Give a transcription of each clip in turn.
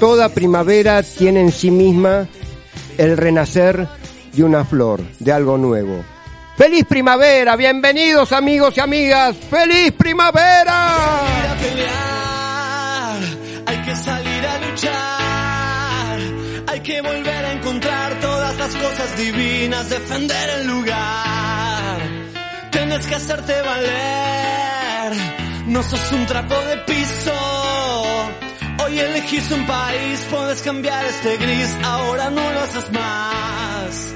Toda primavera tiene en sí misma el renacer de una flor, de algo nuevo. ¡Feliz primavera! Bienvenidos amigos y amigas. ¡Feliz primavera! a pelear, hay que salir a luchar, hay que volver a encontrar todas las cosas divinas, defender el lugar. Tienes que hacerte valer, no sos un trapo de piso. Hoy elegís un país, puedes cambiar este gris, ahora no lo haces más.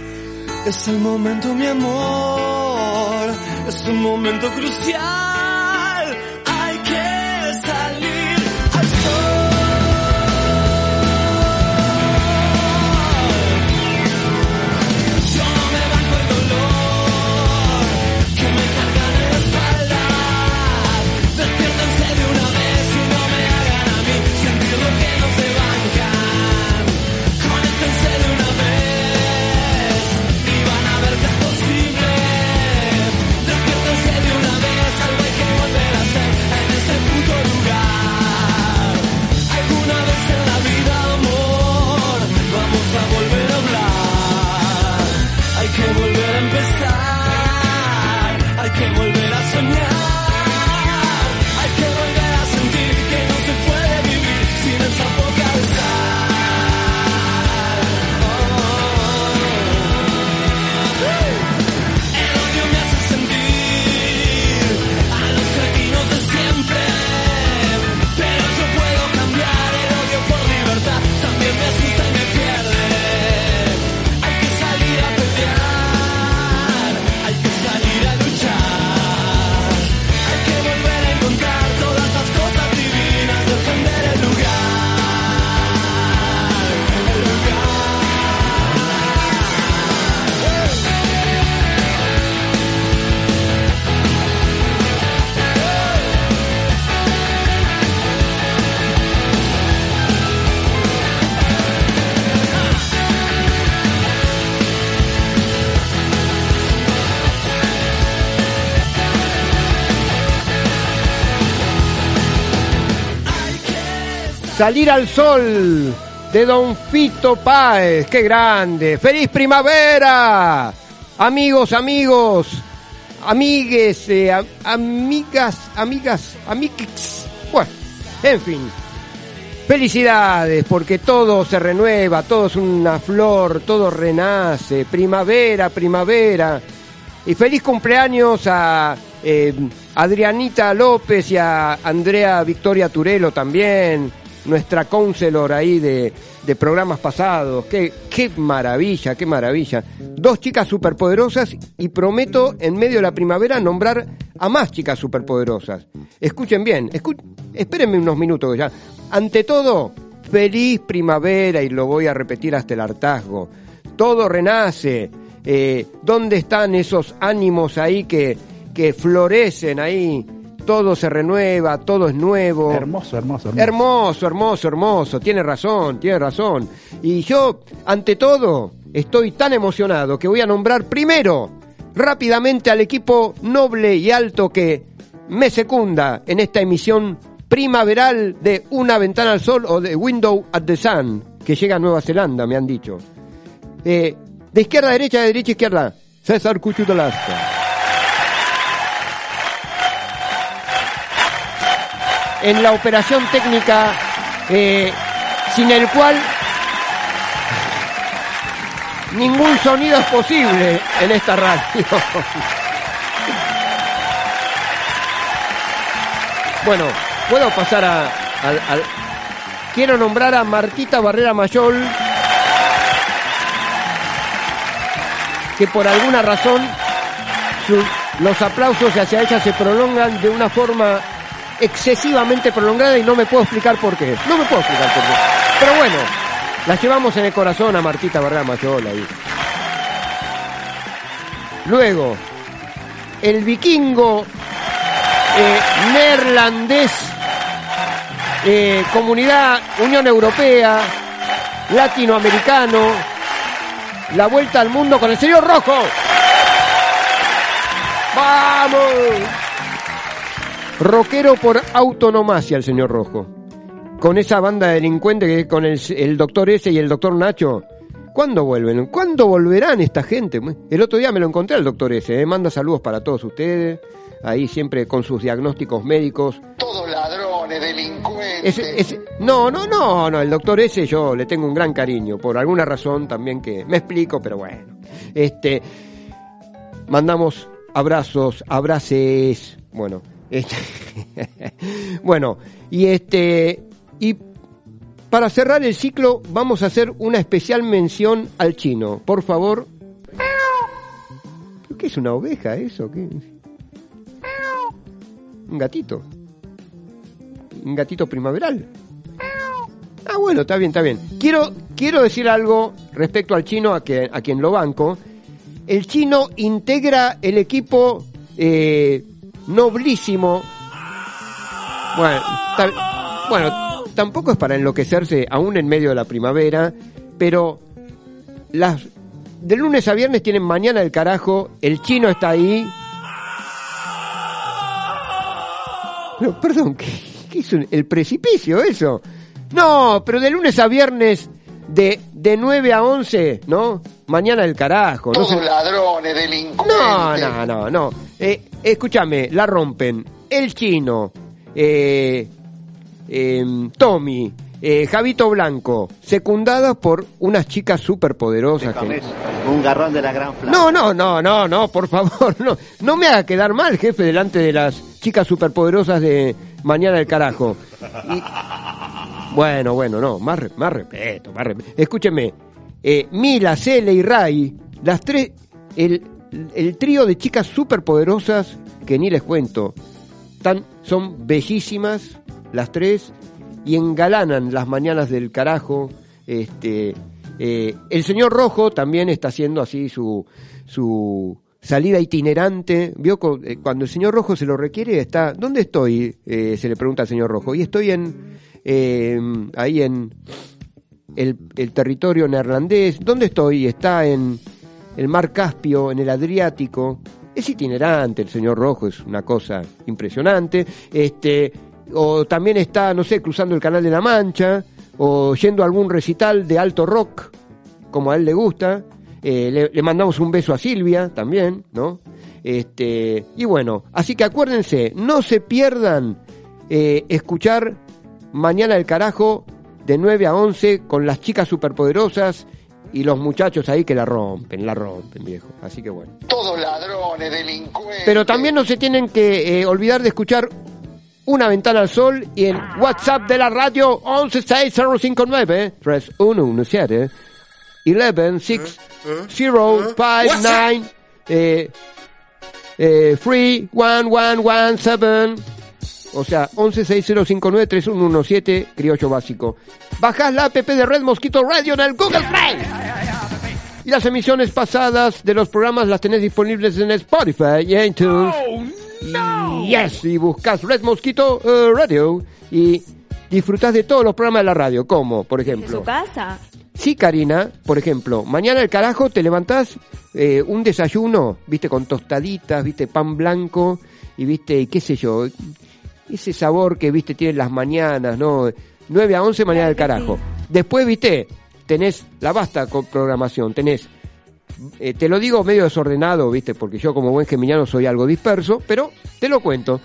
Es el momento, mi amor, es un momento crucial. Que volver a soñar. Salir al sol de Don Fito Páez. ¡Qué grande! ¡Feliz primavera! Amigos, amigos, amigues, eh, am- amigas, amigas, amigues. Bueno, en fin. Felicidades, porque todo se renueva, todo es una flor, todo renace. Primavera, primavera. Y feliz cumpleaños a eh, Adrianita López y a Andrea Victoria Turelo también, nuestra counselor ahí de, de programas pasados. Qué, qué maravilla, qué maravilla. Dos chicas superpoderosas y prometo en medio de la primavera nombrar a más chicas superpoderosas. Escuchen bien, escu- espérenme unos minutos ya. Ante todo, feliz primavera y lo voy a repetir hasta el hartazgo. Todo renace. Eh, ¿Dónde están esos ánimos ahí que, que florecen ahí, todo se renueva, todo es nuevo. Hermoso, hermoso, hermoso. Hermoso, hermoso, hermoso. Tiene razón, tiene razón. Y yo, ante todo, estoy tan emocionado que voy a nombrar primero, rápidamente, al equipo noble y alto que me secunda en esta emisión primaveral de Una Ventana al Sol o de Window at the Sun, que llega a Nueva Zelanda, me han dicho. Eh, de izquierda a derecha, de derecha a izquierda, César Cuchutalasca. En la operación técnica eh, sin el cual ningún sonido es posible en esta radio. bueno, puedo pasar a, Quiero nombrar a Martita Barrera Mayol, que por alguna razón los aplausos hacia ella se prolongan de una forma excesivamente prolongada y no me puedo explicar por qué. No me puedo explicar por qué. Pero bueno, la llevamos en el corazón a Martita Barrera Mayol ahí. Luego, el vikingo eh, neerlandés, eh, comunidad Unión Europea, latinoamericano, la vuelta al mundo con el señor Rojo. ¡Vamos! Rockero por autonomacia el señor Rojo. Con esa banda de delincuentes que con el, el doctor ese y el doctor Nacho. ¿Cuándo vuelven? ¿Cuándo volverán esta gente? El otro día me lo encontré al doctor ese. ¿eh? Manda saludos para todos ustedes. Ahí siempre con sus diagnósticos médicos. Todos ladrones, delincuentes. Ese- ese- no, no, no, no, el doctor ese yo le tengo un gran cariño, por alguna razón también que me explico, pero bueno. Este, mandamos abrazos, abraces, bueno, este, bueno, y este, y para cerrar el ciclo vamos a hacer una especial mención al chino, por favor. ¿Qué es una oveja eso? ¿Qué? Un gatito un gatito primaveral. Ah, bueno, está bien, está bien. Quiero, quiero decir algo respecto al chino, a, que, a quien lo banco. El chino integra el equipo eh, noblísimo. Bueno, bueno, tampoco es para enloquecerse aún en medio de la primavera, pero las de lunes a viernes tienen mañana el carajo, el chino está ahí. Pero, perdón, ¿qué, es el precipicio eso? No, pero de lunes a viernes de, de 9 a 11, ¿no? Mañana el carajo. No, Todos ladrones, delincuentes. no, no, no, no. Eh, escúchame, la rompen. El chino, eh, em, Tommy, eh, Javito Blanco, secundadas por unas chicas superpoderosas. que- un garrón de la gran flaca. no, no, no, no, no, por favor, no. No me haga quedar mal, jefe, delante de las chicas superpoderosas de Mañana el Carajo. Y- Bueno, bueno, no, más, más respeto, más respeto. Escúcheme, eh, Mila, Cele y Ray, las tres, el, el trío de chicas superpoderosas que ni les cuento, tan, son bellísimas las tres y engalanan las mañanas del carajo. Este, eh, el señor Rojo también está haciendo así su, su salida itinerante. Vio eh, cuando el señor Rojo se lo requiere está. ¿Dónde estoy? Eh, se le pregunta al señor Rojo. Y estoy en eh, ahí en el, el territorio neerlandés. ¿Dónde estoy? Está en el mar Caspio, en el Adriático. Es itinerante el señor Rojo, es una cosa impresionante. Este, o también está, no sé, cruzando el Canal de la Mancha, o yendo a algún recital de alto rock, como a él le gusta. Eh, le, le mandamos un beso a Silvia también, ¿no? Este, y bueno, así que acuérdense, no se pierdan eh, escuchar Mañana el Carajo de 9 a 11 con las chicas superpoderosas y los muchachos ahí que la rompen, la rompen, viejo. Así que bueno. Todos ladrones, delincuentes. Pero también no se tienen que eh, olvidar de escuchar Una Ventana al Sol y el WhatsApp de la radio 116059 3117 11659 eh, eh, 31117 o sea, 1160593117 criollo básico. Bajás la app de Red Mosquito Radio en el Google Play. Y las emisiones pasadas de los programas las tenés disponibles en Spotify y iTunes. Yes, y buscas Red Mosquito eh, Radio y disfrutás de todos los programas de la radio, como, por ¿De ejemplo... su casa? Sí, Karina, por ejemplo, mañana al carajo te levantás eh, un desayuno, viste, con tostaditas, viste, pan blanco y viste, qué sé yo, ese sabor que, viste, tienen las mañanas, ¿no? 9 a 11 mañana Claro que carajo. Después, viste, tenés la basta con programación, tenés, eh, te lo digo medio desordenado, viste, porque yo como buen geminiano soy algo disperso, pero te lo cuento.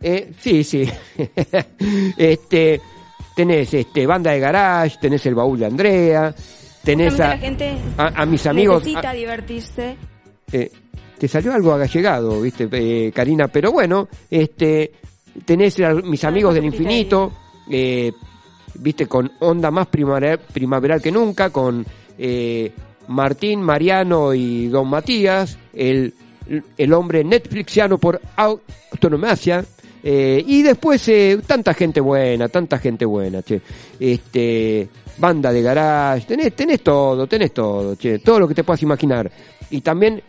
Eh, sí, sí. este, tenés este banda de garage, tenés el baúl de Andrea, tenés a, la gente a- a mis amigos. necesita a- divertirse. eh, te salió algo agallegado, viste, Karina, pero bueno, este, tenés a mis amigos del infinito, viste, con onda más primaveral, primaveral que nunca, con eh, Martín, Mariano y Don Matías, el, el hombre netflixiano por autonomacia, eh, y después eh, tanta gente buena, tanta gente buena, che. Este, banda de garage, tenés, tenés todo, tenés todo, che, todo lo que te puedas imaginar. Y también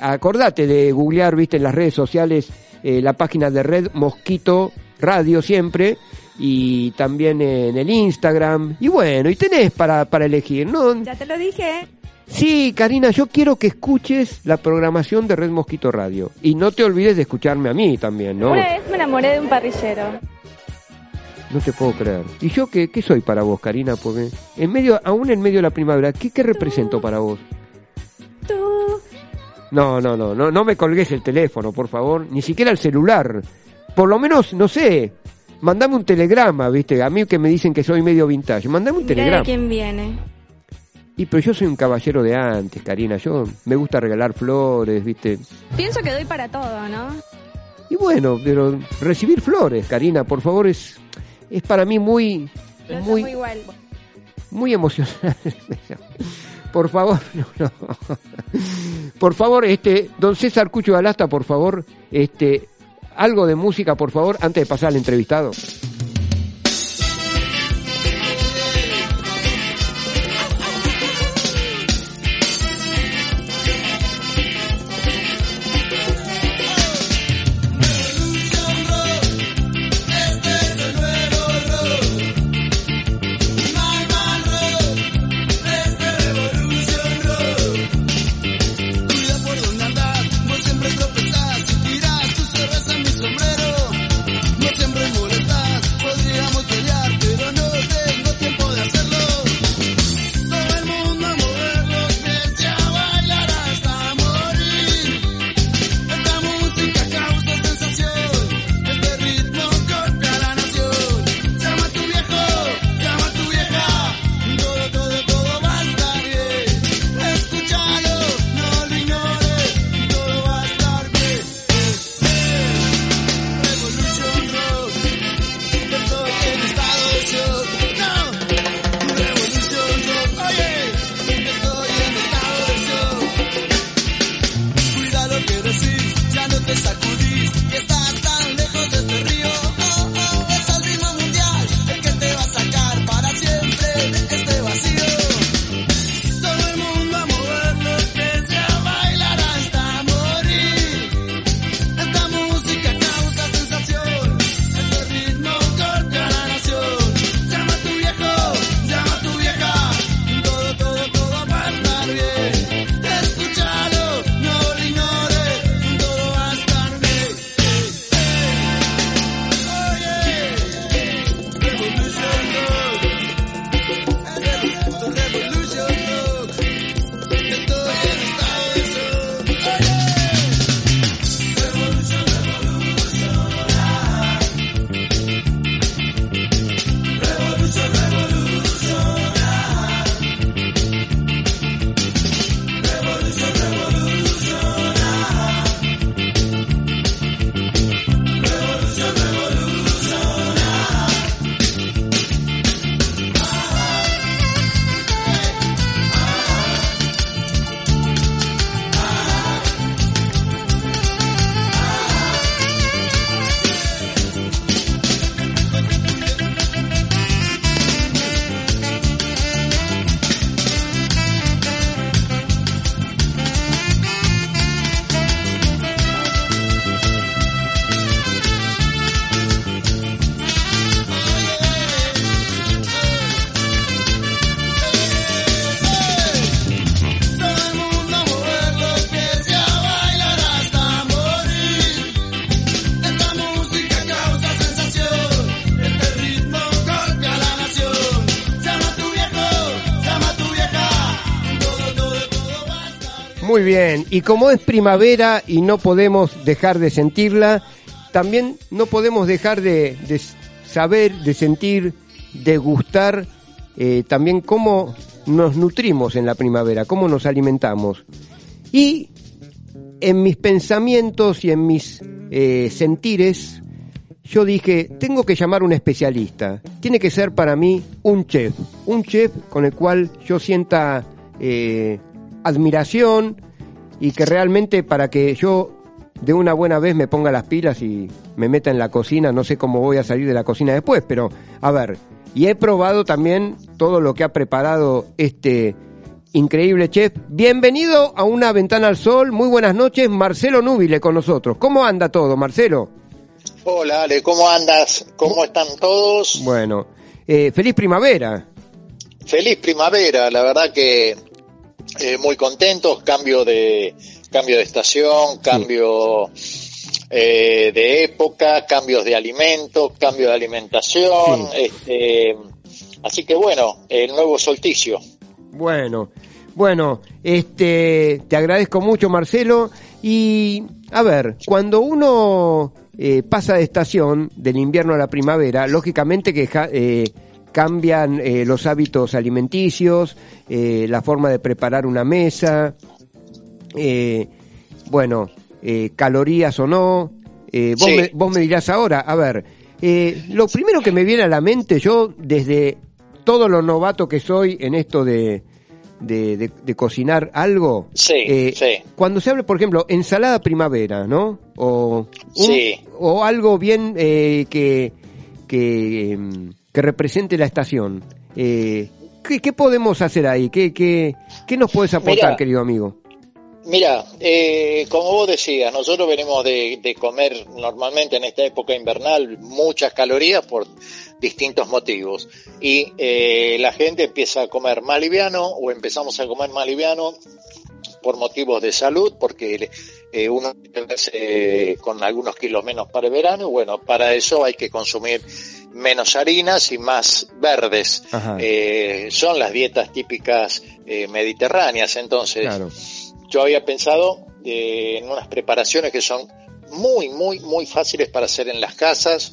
acordate de googlear, viste, en las redes sociales eh, la página de Red Mosquito Radio siempre y también en el Instagram. Y bueno, y tenés para, para elegir, ¿no? Ya te lo dije. Sí, Karina, yo quiero que escuches la programación de Red Mosquito Radio. Y no te olvides de escucharme a mí también, ¿no? Una vez me enamoré de un parrillero. No te puedo creer. ¿Y yo qué, qué soy para vos, Karina? Porque en medio, aún en medio de la primavera, ¿qué, qué represento para vos? Tú. No, no, no, no, no me colgues el teléfono, por favor, ni siquiera el celular. Por lo menos, no sé, mandame un telegrama, ¿viste? A mí que me dicen que soy medio vintage, mandame un Mira de telegrama. quién viene. Y pero yo soy un caballero de antes, Karina, yo me gusta regalar flores, ¿viste? Pienso que doy para todo, ¿no? Y bueno, pero recibir flores, Karina, por favor, es, es para mí muy, Lo muy, tomo igual. muy emocionante. Por favor, no, no. Por favor, este, don César Cucho Alasta, por favor, este, algo de música, por favor, antes de pasar al entrevistado. Bien, y como es primavera y no podemos dejar de sentirla, también no podemos dejar de, saber, de sentir, de gustar eh, también cómo nos nutrimos en la primavera, cómo nos alimentamos. Y en mis pensamientos y en mis eh, sentires, yo dije, tengo que llamar a un especialista. Tiene que ser para mí un chef, un chef con el cual yo sienta eh, admiración y que realmente para que yo de una buena vez me ponga las pilas y me meta en la cocina, no sé cómo voy a salir de la cocina después, pero a ver, y he probado también todo lo que ha preparado este increíble chef. Bienvenido a una ventana al sol, muy buenas noches, Marcelo Núbile con nosotros. ¿Cómo anda todo, Marcelo? Hola, Ale, ¿cómo andas? ¿Cómo están todos? Bueno, eh, feliz primavera. Feliz primavera, la verdad que eh, muy contentos, cambio de cambio de estación, cambio eh, de época, cambios de alimentos, cambio de alimentación, este, así que bueno, el nuevo solsticio. Bueno, bueno, este, te agradezco mucho, Marcelo. Y a ver, cuando uno eh, pasa de estación del invierno a la primavera, lógicamente que eh, cambian eh, los hábitos alimenticios, eh, la forma de preparar una mesa, eh, bueno, eh, calorías o no. Eh, vos, Sí. me, vos me dirás ahora, a ver, lo primero que me viene a la mente, yo desde todo lo novato que soy en esto de, de, de- de cocinar algo, Sí, eh, sí. cuando se habla, por ejemplo, ensalada primavera, ¿no? O, un- Sí. o algo bien eh, que, que, em, que represente la estación. Eh, ¿qué, qué podemos hacer ahí? ¿Qué, qué, qué nos puedes aportar, Mira. querido amigo? Mira, eh, como vos decías, nosotros venimos de, de comer normalmente en esta época invernal muchas calorías por distintos motivos. Y eh, la gente empieza a comer más liviano o empezamos a comer más liviano por motivos de salud, porque eh, uno eh, con algunos kilos menos para el verano, bueno, para eso hay que consumir menos harinas y más verdes. Eh, son las dietas típicas eh, mediterráneas, entonces Claro. yo había pensado eh, en unas preparaciones que son muy, muy, muy fáciles para hacer en las casas,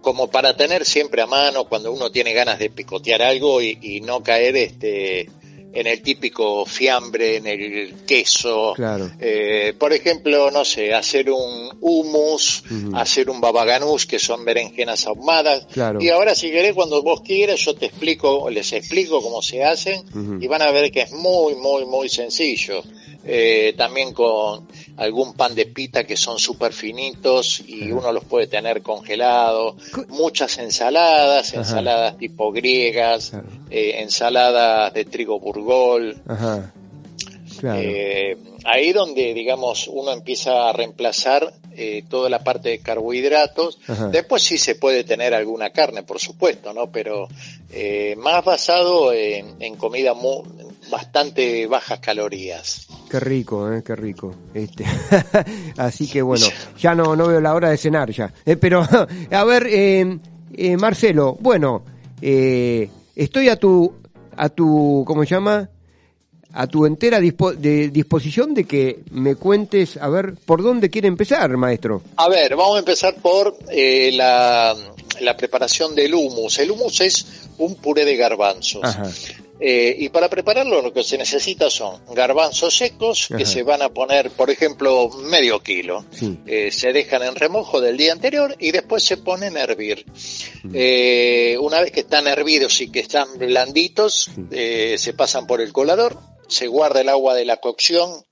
como para tener siempre a mano cuando uno tiene ganas de picotear algo y, y no caer este en el típico fiambre, en el queso. Claro. Eh, por ejemplo, no sé, hacer un hummus, hacer un babaganús, que son berenjenas ahumadas. Claro. Y ahora, si querés, cuando vos quieras, yo te explico, les explico cómo se hacen y van a ver que es muy, muy, muy sencillo. Eh, también con algún pan de pita que son súper finitos y uno los puede tener congelados. Muchas ensaladas, Ajá. ensaladas tipo griegas, eh, ensaladas de trigo burgol. Ajá. Claro. Eh, ahí donde, digamos, uno empieza a reemplazar eh, toda la parte de carbohidratos. Ajá. Después sí se puede tener alguna carne, por supuesto, ¿no? Pero eh, más basado en, en comida mu- bastante bajas calorías. Qué rico, eh, qué rico. Este, así que bueno, ya no, no veo la hora de cenar ya. Eh, pero, a ver, eh, eh, Marcelo, bueno, eh, estoy a tu, a tu, ¿cómo se llama? A tu entera dispo- de, disposición de que me cuentes, a ver, por dónde quiere empezar, maestro. A ver, vamos a empezar por eh, la, la preparación del hummus. El hummus es un puré de garbanzos. Ajá. Eh, y para prepararlo lo que se necesita son garbanzos secos que se van a poner, por ejemplo, medio kilo. Sí. Eh, se dejan en remojo del día anterior y después se ponen a hervir. Eh, una vez que están hervidos y que están blanditos, se pasan por el colador, se guarda el agua de la cocción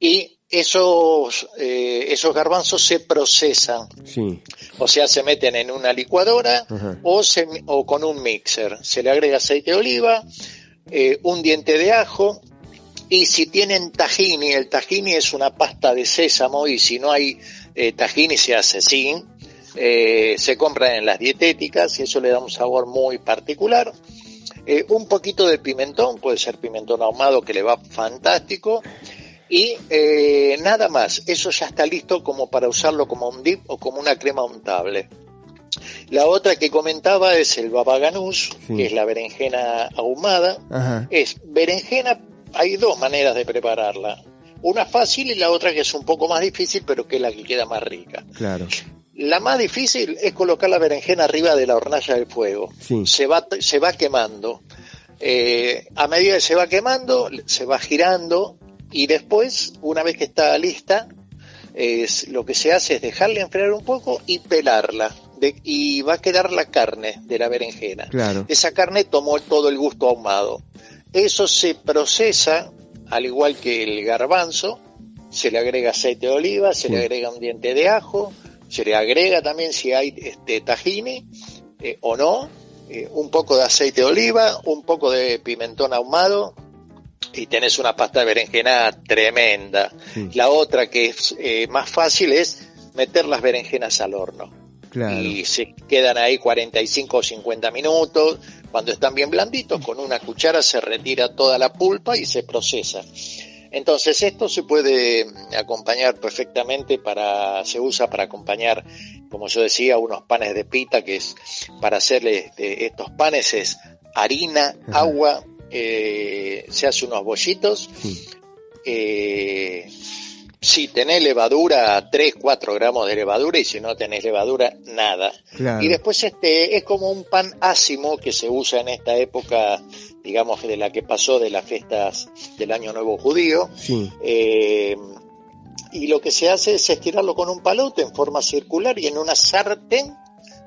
y esos, eh, esos garbanzos se procesan. Sí. O sea, se meten en una licuadora Ajá. o, se, o con un mixer. Se le agrega aceite de oliva, eh, un diente de ajo y si tienen tahini, el tahini es una pasta de sésamo y si no hay eh, tahini se hace sin. Eh, se compra en las dietéticas y eso le da un sabor muy particular. Un poquito de pimentón, puede ser pimentón ahumado que le va fantástico. Y eh, nada más, eso ya está listo como para usarlo como un dip o como una crema untable. La otra que comentaba es el baba ganoush, Sí. que es la berenjena ahumada. Ajá. Es berenjena hay dos maneras de prepararla. Una fácil y la otra que es un poco más difícil, pero que es la que queda más rica. Claro. La más difícil es colocar la berenjena arriba de la hornalla del fuego. Sí. Se va, se va quemando. Eh, a medida que se va quemando, se va girando y después, una vez que está lista, es, lo que se hace es dejarla enfriar un poco y pelarla. De- y va a quedar la carne de la berenjena. Claro. Esa carne tomó todo el gusto ahumado. Eso se procesa, al igual que el garbanzo, se le agrega aceite de oliva, se le agrega un diente de ajo, se le agrega también si hay este tahini eh, o no, eh, un poco de aceite de oliva, un poco de pimentón ahumado y tenés una pasta de berenjena tremenda. La otra que es eh, más fácil es meter las berenjenas al horno Claro. y se quedan ahí 45 o 50 minutos. Cuando están bien blanditos, con una cuchara se retira toda la pulpa y se procesa. Entonces esto se puede acompañar perfectamente para, se usa para acompañar, como yo decía, unos panes de pita, que es para hacerle este, estos panes es harina, agua, eh, se hace unos bollitos, eh, si tenés levadura, 3, 4 gramos de levadura y si no tenés levadura, nada. Claro. Y después este es como un pan ácimo que se usa en esta época, digamos, de la que pasó de las fiestas del Año Nuevo Judío. Sí. Eh, y lo que se hace es estirarlo con un palote en forma circular y en una sartén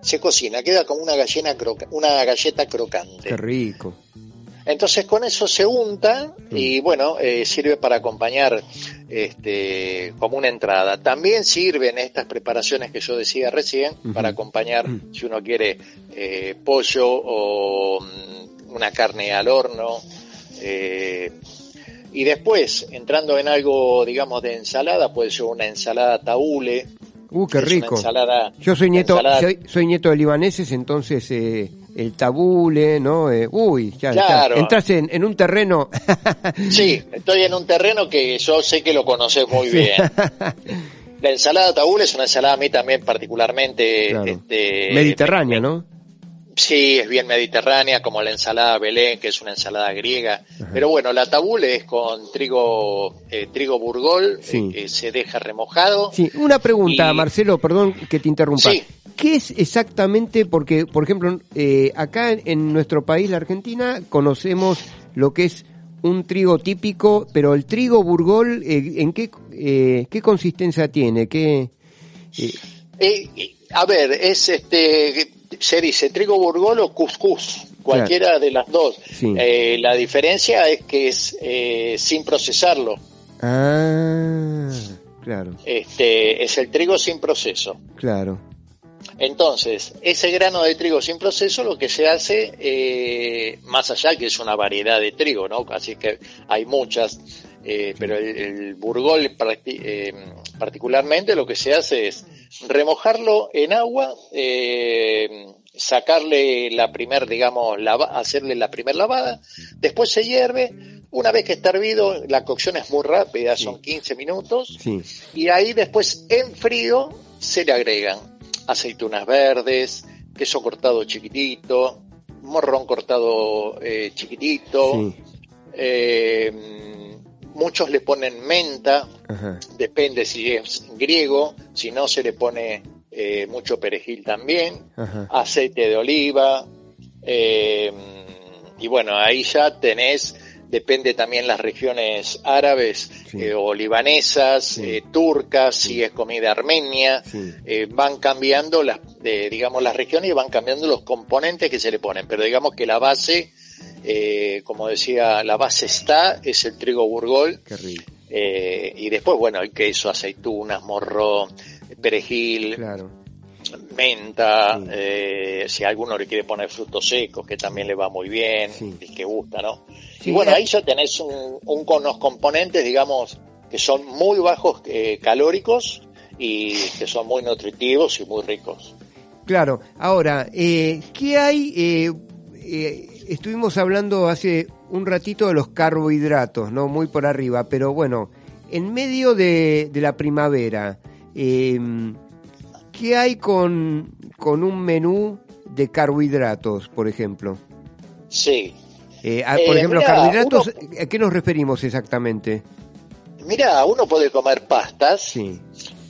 se cocina, queda como una, gallina croca- una galleta crocante. Qué rico. Entonces con eso se unta y bueno, eh, sirve para acompañar este, como una entrada. También sirven estas preparaciones que yo decía recién para acompañar, si uno quiere, eh, pollo o mm, una carne al horno. eh, y después, entrando en algo, digamos, de ensalada, puede ser una ensalada taule. Uh, qué rico. ensalada- Yo soy nieto, ensalada- soy, soy nieto de libaneses, entonces eh, el tabule, ¿no? Eh, uy, ya, ya, Claro. entras en, en un terreno. Sí, estoy en un terreno que yo sé que lo conoces muy bien. La ensalada taule es una ensalada a mí también particularmente Claro. este, Mediterránea, ¿no? Sí, es bien mediterránea, como la ensalada Belén, que es una ensalada griega. Pero bueno, la tabule es con trigo, eh, trigo burgol, Sí. eh, que se deja remojado. Sí, una pregunta, Y- Marcelo, perdón que te interrumpa. Sí. ¿Qué es exactamente? Porque, por ejemplo, eh, acá en, en nuestro país, la Argentina, conocemos lo que es un trigo típico, pero el trigo burgol, eh, ¿en qué, eh, qué consistencia tiene? ¿Qué, eh, Eh, eh, a ver, es este, se dice trigo burgol o cuscús, cualquiera de las dos. Sí. Eh, la diferencia es que es eh, sin procesarlo. Ah, claro, Este, es el trigo sin proceso. claro. Entonces, ese grano de trigo sin proceso lo que se hace, eh, más allá que es una variedad de trigo, ¿no? Así que hay muchas, eh, pero el, el burgol eh, particularmente lo que se hace es remojarlo en agua, eh, sacarle la primer, digamos, lava- hacerle la primer lavada, después se hierve, una vez que está hervido, la cocción es muy rápida, son 15 minutos, Sí, y ahí después en frío se le agregan aceitunas verdes, queso cortado chiquitito, morrón cortado eh, chiquitito, sí, eh, muchos le ponen menta, ajá. depende si es griego, si no se le pone eh, mucho perejil también, Ajá. aceite de oliva, y bueno, ahí ya tenés, depende también las regiones árabes eh, o libanesas, eh, turcas, si es comida armenia, eh, van cambiando las, digamos, las regiones y van cambiando los componentes que se le ponen, pero digamos que la base, eh, como decía, la base está, es el trigo burgol, Qué rico. eh, y después, bueno, el queso, aceitunas, morrón, perejil, Claro. Menta, eh, si alguno le quiere poner frutos secos, que también le va muy bien, el que gusta, ¿no? Sí, y bueno, eh. ahí ya tenés un, un con los componentes, digamos, que son muy bajos eh, calóricos y que son muy nutritivos y muy ricos. Claro, ahora, eh, ¿qué hay? eh, eh, estuvimos hablando hace un ratito de los carbohidratos, ¿no? Muy por arriba, pero bueno, en medio de, de la primavera, eh, ¿qué hay con, con un menú de carbohidratos, por ejemplo? Sí. Eh, a- por Eh, ejemplo, carbohidratos, ¿a qué nos referimos exactamente? Mira, uno puede comer pastas, Sí.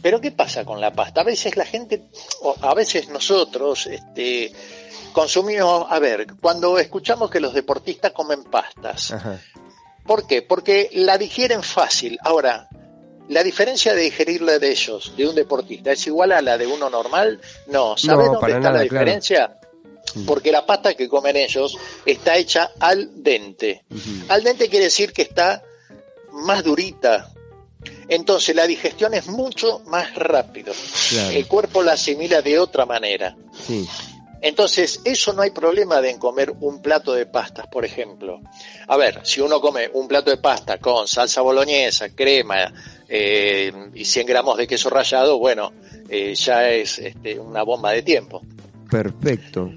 pero ¿qué pasa con la pasta? A veces la gente, o a veces nosotros, este, consumimos, a ver, cuando escuchamos que los deportistas comen pastas, Ajá. ¿por qué? Porque la digieren fácil. Ahora, la diferencia de digerirla de ellos, de un deportista, ¿es igual a la de uno normal? No, ¿sabes No, dónde está nada, la claro. diferencia? Porque la pasta que comen ellos está hecha al dente. Al dente quiere decir que está más durita. Entonces la digestión es mucho más rápido. Claro. El cuerpo la asimila de otra manera. Sí. Entonces, eso no hay problema de en comer un plato de pastas, por ejemplo. A ver, si uno come un plato de pasta con salsa boloñesa, crema eh, y 100 gramos de queso rallado, bueno, eh, ya es este, una bomba de tiempo. Perfecto.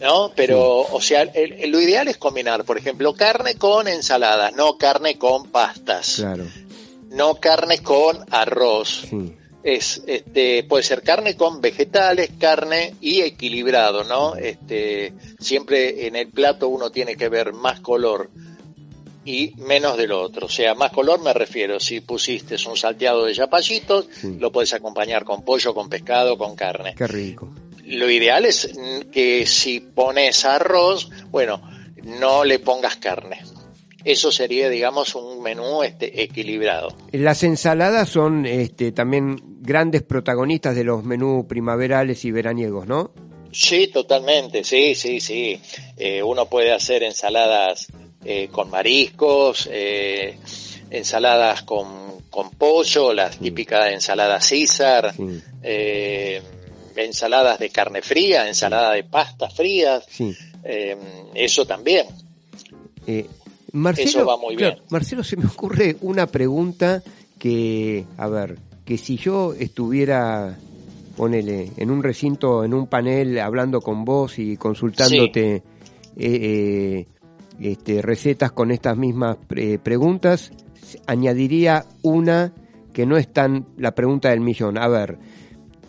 ¿No? Pero, o sea, el- el- lo ideal es combinar, por ejemplo, carne con ensaladas, no carne con pastas, Claro. no carne con arroz. Sí. Es este puede ser carne con vegetales, carne y equilibrado, ¿no? Este siempre en el plato uno tiene que ver más color y menos del otro. O sea, más color me refiero, si pusiste un salteado de zapallitos, Sí. lo puedes acompañar con pollo, con pescado, con carne. Qué rico. Lo ideal es que si pones arroz, bueno, no le pongas carne. Eso sería, digamos, un menú este equilibrado. Las ensaladas son este, también grandes protagonistas de los menús primaverales y veraniegos, ¿no? Sí, totalmente, sí, sí, sí. Eh, uno puede hacer ensaladas eh, con mariscos, eh, ensaladas con, con pollo, las típicas ensaladas César, Sí. eh, ensaladas de carne fría, ensalada de pastas frías, Sí. eso también. Eh, Marcelo, Eso va muy claro, bien. Marcelo, se me ocurre una pregunta que, a ver, que si yo estuviera, ponele, en un recinto, en un panel, hablando con vos y consultándote eh, eh, este, recetas con estas mismas eh, preguntas, añadiría una que no es tan la pregunta del millón. A ver,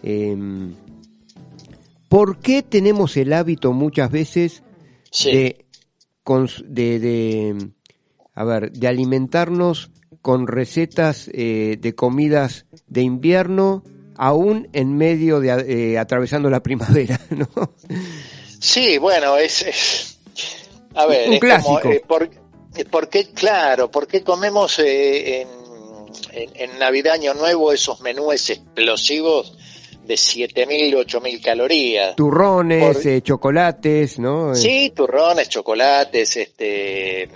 em, ¿por qué tenemos el hábito muchas veces Sí. de, de, de, a ver, de alimentarnos con recetas eh, de comidas de invierno, aún en medio de eh, atravesando la primavera, ¿no? Sí, bueno, es, es- a ver, Un es clásico. como, eh, por, eh, ¿por qué, claro, por qué comemos en, en, en Navidad, Año Nuevo, esos menús explosivos de 7.000, 8.000 calorías? Turrones, Por- eh, chocolates, ¿no? Eh, Sí, turrones, chocolates, este,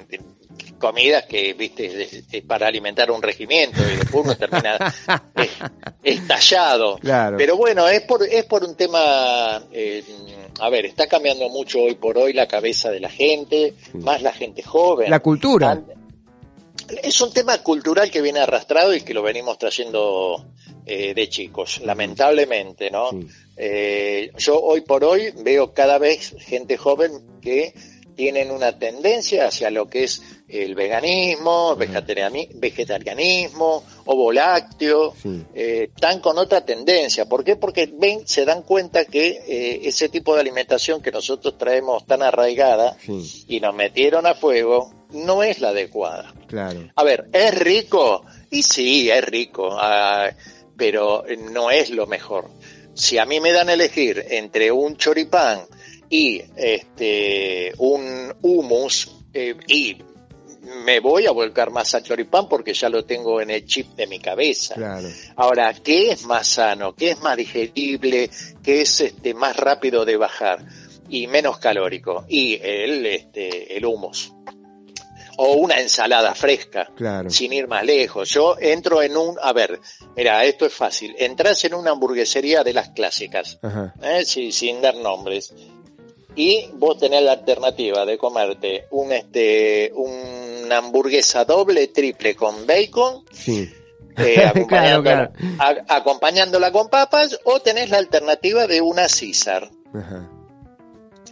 comidas que, viste, de- para alimentar un regimiento y después uno termina eh, estallado. Claro. Pero bueno, es por, es por un tema, eh, a ver, está cambiando mucho hoy por hoy la cabeza de la gente, más la gente joven. La cultura. Es un tema cultural que viene arrastrado y que lo venimos trayendo eh, de chicos, lamentablemente, ¿no? Sí. Eh, yo hoy por hoy veo cada vez gente joven que tienen una tendencia hacia lo que es el veganismo, vegetariani- vegetarianismo, ovo lácteo, Sí. eh, están con otra tendencia. ¿Por qué? Porque ven, se dan cuenta que eh, ese tipo de alimentación que nosotros traemos tan arraigada Sí, y nos metieron a fuego, no es la adecuada. claro. A ver, ¿es rico? Y sí, es rico, pero no es lo mejor. Si a mí me dan a elegir entre un choripán y este un hummus eh, y me voy a volcar más al choripán porque ya lo tengo en el chip de mi cabeza. Claro. Ahora, ¿qué es más sano? ¿Qué es más digerible? ¿Qué es este más rápido de bajar y menos calórico? Y el este el hummus o una ensalada fresca, Claro. sin ir más lejos. Yo entro en un, a ver, mira, esto es fácil. Entras en una hamburguesería de las clásicas. ¿eh? Sí, sin dar nombres, y vos tenés la alternativa de comerte un este una hamburguesa doble, triple con bacon, Sí. eh, Claro, acompañándola, claro. a- acompañándola con papas, o tenés la alternativa de una César. Ajá.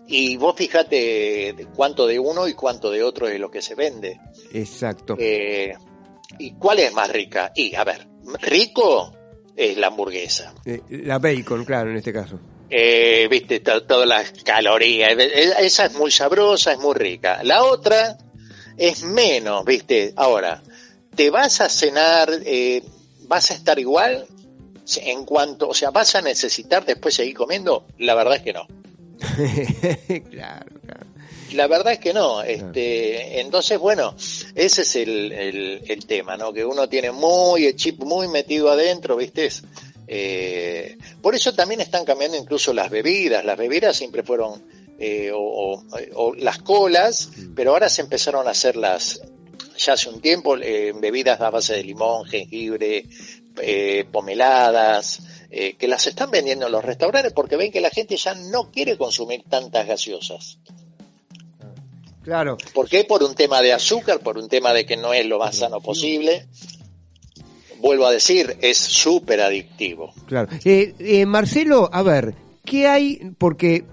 Y vos fíjate cuánto de uno y cuánto de otro es lo que se vende. Exacto. Eh, ¿Y cuál es más rica? Y, a ver, rico es la hamburguesa. Eh, la bacon, claro, en este caso. eh, viste, to- todas las calorías. Eh, Esa es muy sabrosa, es muy rica. La otra es menos, viste. Ahora, ¿te vas a cenar, eh, vas a estar igual? En cuanto, o sea, ¿vas a necesitar después seguir comiendo? La verdad es que no. claro, claro. La verdad es que no. Este, entonces, bueno, ese es el, el, el tema, ¿no? Que uno tiene muy el chip muy metido adentro, ¿viste? Eh, por eso también están cambiando incluso las bebidas. Las bebidas siempre fueron eh, o, o- o las colas, pero ahora se empezaron a hacer las, ya hace un tiempo, eh, bebidas a base de limón, jengibre, eh, pomeladas, eh, que las están vendiendo en los restaurantes porque ven que la gente ya no quiere consumir tantas gaseosas. Claro. ¿Por qué? Por un tema de azúcar, por un tema de que no es lo más sano posible. Vuelvo a decir, es súper adictivo. Claro. Eh, eh, Marcelo, a ver, ¿qué hay? Porque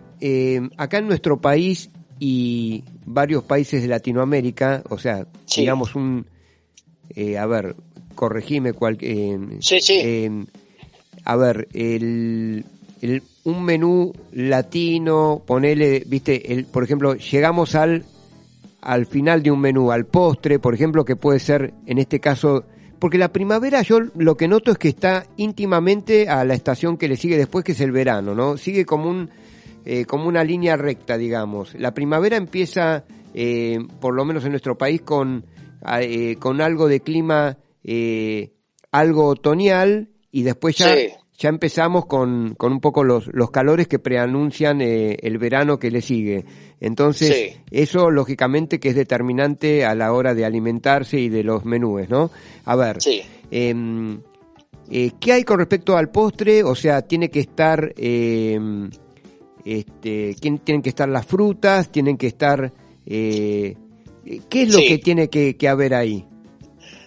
acá en nuestro país y varios países de Latinoamérica, o sea, Sí. digamos un, eh, a ver, corregime cual, eh, Sí, sí. eh, a ver, el, el- un menú latino, ponele, viste, el, por ejemplo, llegamos al al final de un menú, al postre, por ejemplo, que puede ser, en este caso, porque la primavera yo lo que noto es que está íntimamente a la estación que le sigue después, que es el verano, ¿no? Sigue como un eh, como una línea recta, digamos. La primavera empieza, eh, por lo menos en nuestro país, con eh, con algo de clima eh, algo otoñal y después ya Sí. ya empezamos con, con un poco los, los calores que preanuncian eh, el verano que le sigue. Entonces, Sí. eso lógicamente que es determinante a la hora de alimentarse y de los menúes, ¿no? A ver, Sí. em, ¿qué hay con respecto al postre? O sea, tiene que estar, em, este, ¿quién- tienen que estar las frutas, tienen que estar, eh, ¿qué es lo Sí. que tiene que, que haber ahí?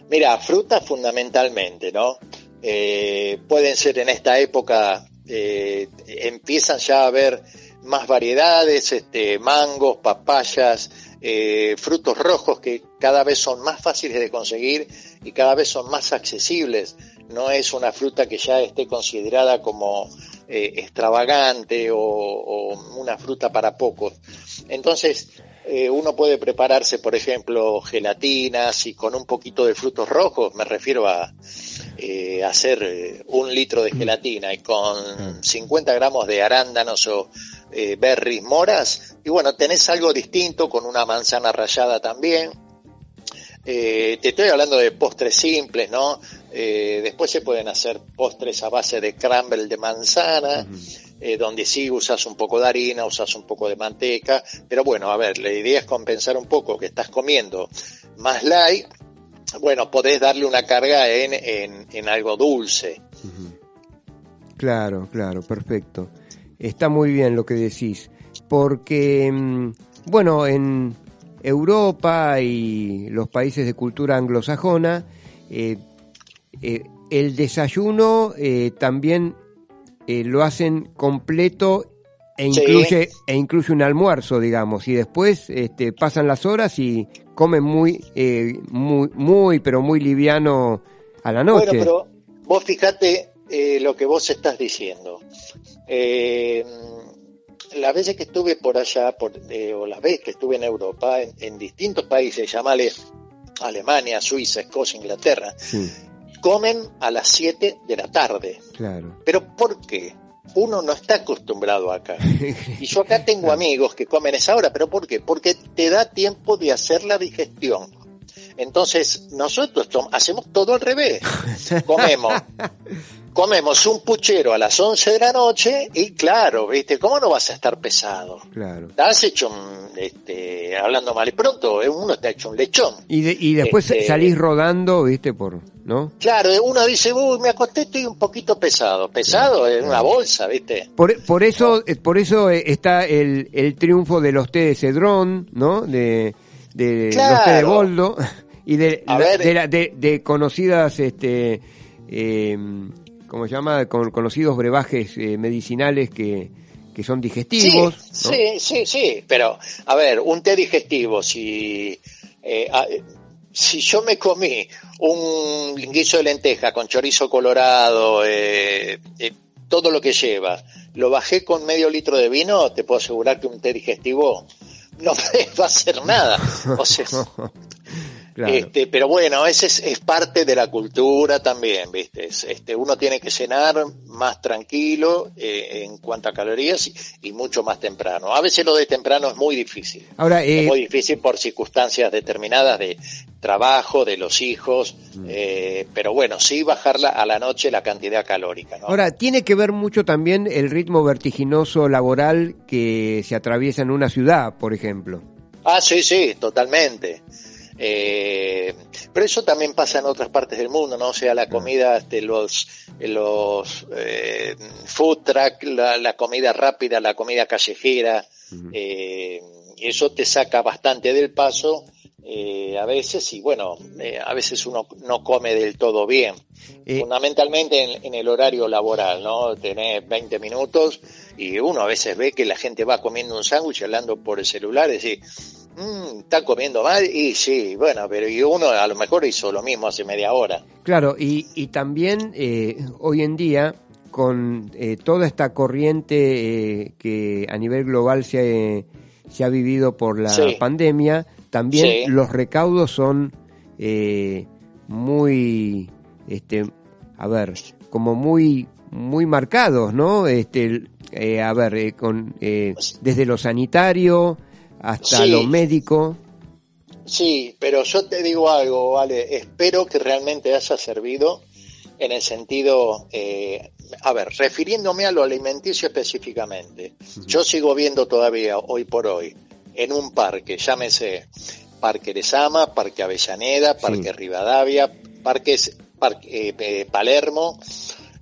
Mira, frutas fundamentalmente, ¿no? Eh, pueden ser en esta época, eh, empiezan ya a haber más variedades, este, mangos, papayas, eh, frutos rojos que cada vez son más fáciles de conseguir y cada vez son más accesibles. No es una fruta que ya esté considerada como eh, extravagante o, o una fruta para pocos. Entonces, eh, uno puede prepararse, por ejemplo, gelatinas y con un poquito de frutos rojos, me refiero a eh, hacer eh, un litro de gelatina y con 50 gramos de arándanos o eh, berries moras, y bueno, tenés algo distinto con una manzana rallada también. Te estoy hablando de postres simples, ¿no? Después se pueden hacer postres a base de crumble de manzana, eh, donde sí usas un poco de harina, usas un poco de manteca, pero bueno, a ver, la idea es compensar un poco que estás comiendo más light, bueno, podés darle una carga en, en, en algo dulce. Claro, claro, perfecto. Está muy bien lo que decís, porque, mm, bueno, en Europa y los países de cultura anglosajona, eh, eh, el desayuno también eh, lo hacen completo e Sí. incluye, e incluye un almuerzo, digamos, y después este, pasan las horas y comen muy, eh, muy, muy, pero muy liviano a la noche. Bueno, pero vos fijate eh, lo que vos estás diciendo. Eh, las veces que estuve por allá, por, eh, o las veces que estuve en Europa, en, en distintos países, llamale Alemania, Suiza, Escocia, Inglaterra, Sí, comen a las 7 de la tarde. claro. ¿Pero por qué? Uno no está acostumbrado acá. Y yo acá tengo amigos que comen esa hora, ¿pero por qué? Porque te da tiempo de hacer la digestión. Entonces, nosotros hacemos todo al revés. Comemos, comemos un puchero a las 11 de la noche y claro, ¿viste? ¿Cómo no vas a estar pesado? Claro. Has hecho, un, este, hablando mal y pronto, eh, uno está hecho un lechón. Y, de- y después Este- salís rodando, viste, por, ¿no? Claro, uno dice, uy, me acosté, estoy un poquito pesado. Pesado en una bolsa, ¿viste? Por, por eso, eh, por eso eh, está el, el triunfo de los té de Cedrón, ¿no? De, de los té de Claro. Boldo y de, la- ver. de, la- de conocidas, este, eh, ¿cómo se llama? Con conocidos brebajes eh, medicinales que, que son digestivos. Sí, ¿no? sí, sí, sí, pero a ver, un té digestivo, si, eh, a- si yo me comí un guiso de lenteja con chorizo colorado, eh, eh, todo lo que lleva, lo bajé con medio litro de vino, te puedo asegurar que un té digestivo no me va a hacer nada. O sea, Claro. este, pero bueno, ese es, es parte de la cultura también, ¿viste? Es, Este, uno tiene que cenar más tranquilo eh, en cuanto a calorías y, y mucho más temprano. A veces lo de temprano es muy difícil. Ahora, eh, Es muy difícil por circunstancias determinadas de trabajo, de los hijos, Mm. eh, pero bueno, sí bajarla a la noche la cantidad calórica, ¿no? Ahora, tiene que ver mucho también el ritmo vertiginoso laboral que se atraviesa en una ciudad, por ejemplo. Ah, sí, sí, totalmente. Eh, pero eso también pasa en otras partes del mundo, ¿no? O sea, la comida, este, los, los eh, food truck, la, la comida rápida, la comida callejera, eh, y eso te saca bastante del paso eh, a veces y bueno, eh, a veces uno no come del todo bien. Eh, Fundamentalmente en, en el horario laboral, ¿no? Tenés 20 minutos y uno a veces ve que la gente va comiendo un sándwich hablando por el celular y decir, "Mm, está comiendo mal y sí, bueno, pero y uno a lo mejor hizo lo mismo hace media hora. Claro, y, y también eh, hoy en día, con eh, toda esta corriente eh, que a nivel global se, ha- se ha vivido por la Sí. pandemia, también Sí. los recaudos son eh, muy, este, a ver, como muy, muy marcados, ¿no? Este, eh, a ver, eh, con, eh, desde lo sanitario hasta Sí. lo médico. Sí, pero yo te digo algo, vale, espero que realmente haya servido en el sentido, eh, a ver, refiriéndome a lo alimenticio específicamente, yo sigo viendo todavía hoy por hoy en un parque, llámese Parque Lezama, Parque Avellaneda, Parque Rivadavia, Parques, Parque, eh, eh, Palermo,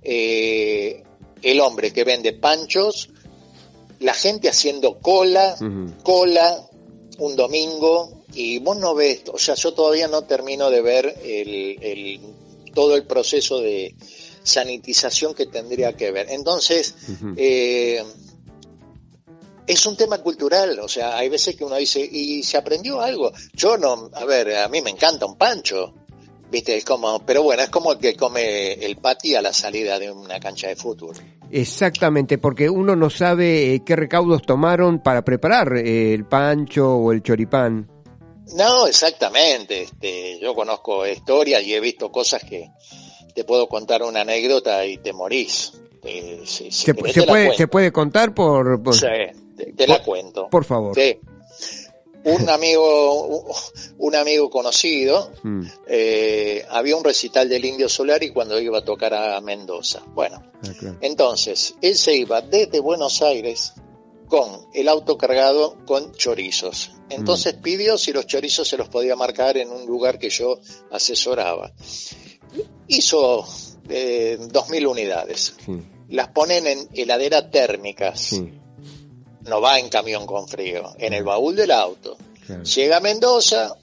eh, el hombre que vende panchos, la gente haciendo cola, cola, un domingo, y vos no ves, o sea, yo todavía no termino de ver el, el- todo el proceso de sanitización que tendría que ver. Entonces, eh, es un tema cultural, o sea, hay veces que uno dice, ¿y se aprendió algo? Yo no, a ver, a mí me encanta un pancho, viste, es como, pero bueno, es como el que come el pati a la salida de una cancha de fútbol. Exactamente, porque uno no sabe eh, qué recaudos tomaron para preparar eh, el pancho o el choripán. No, exactamente. Este, yo conozco historias y he visto cosas que te puedo contar una anécdota y te morís. Eh, si- si ¿Se, querés se te la puede. ¿Se puede contar por...? por- Sí, te, te la cuento. por favor. Sí. Un amigo, un amigo conocido, Mm, eh, había un recital del Indio Solar y cuando iba a tocar a Mendoza. Bueno, ah, entonces, él se iba desde Buenos Aires con el auto cargado con chorizos. Entonces pidió si los chorizos se los podía marcar en un lugar que yo asesoraba. Hizo eh, 2.000 unidades. Sí, Las ponen en heladera térmicas. sí, No va en camión con frío, en el baúl del auto. claro. Llega a Mendoza,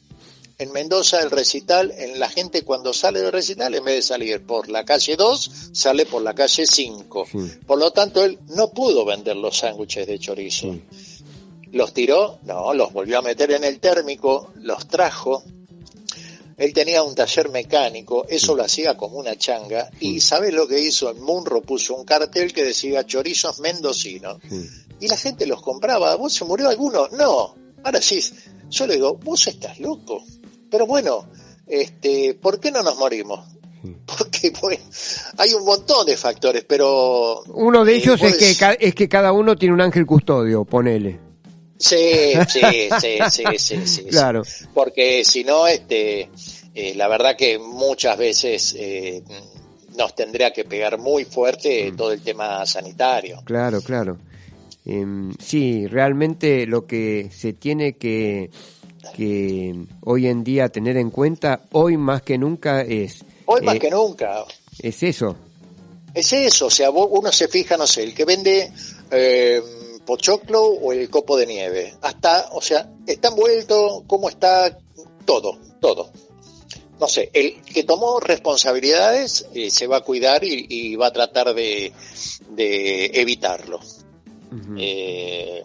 en Mendoza el recital, en la gente cuando sale del recital, en vez de salir por la calle 2, sale por la calle 5. Sí. Por lo tanto, él no pudo vender los sándwiches de chorizo. Sí. ¿Los tiró? No, los volvió a meter en el térmico, los trajo. Él tenía un taller mecánico, eso lo hacía como una changa. Y ¿sabes lo que hizo? En Munro puso un cartel que decía chorizos mendocinos. Sí. Y la gente los compraba. ¿Vos se murió alguno? No. Ahora sí. Yo le digo, vos estás loco. Pero bueno, este, ¿por qué no nos morimos? Porque bueno, hay un montón de factores, pero... Uno de eh, ellos es que, es que cada uno tiene un ángel custodio, ponele. Sí, sí, sí, sí, sí, sí, sí. Claro. Porque si no, este, eh, la verdad que muchas veces eh, nos tendría que pegar muy fuerte todo el tema sanitario. Claro, claro. Em, sí, realmente lo que se tiene que, que hoy en día tener en cuenta, hoy más que nunca, es, Hoy más eh, que nunca. es eso. Es eso, o sea, uno se fija, no sé, el que vende eh, pochoclo o el copo de nieve. Hasta, o sea, está envuelto, cómo está, todo, todo. No sé, el que tomó responsabilidades eh, se va a cuidar y, y va a tratar de, de evitarlo. Eh,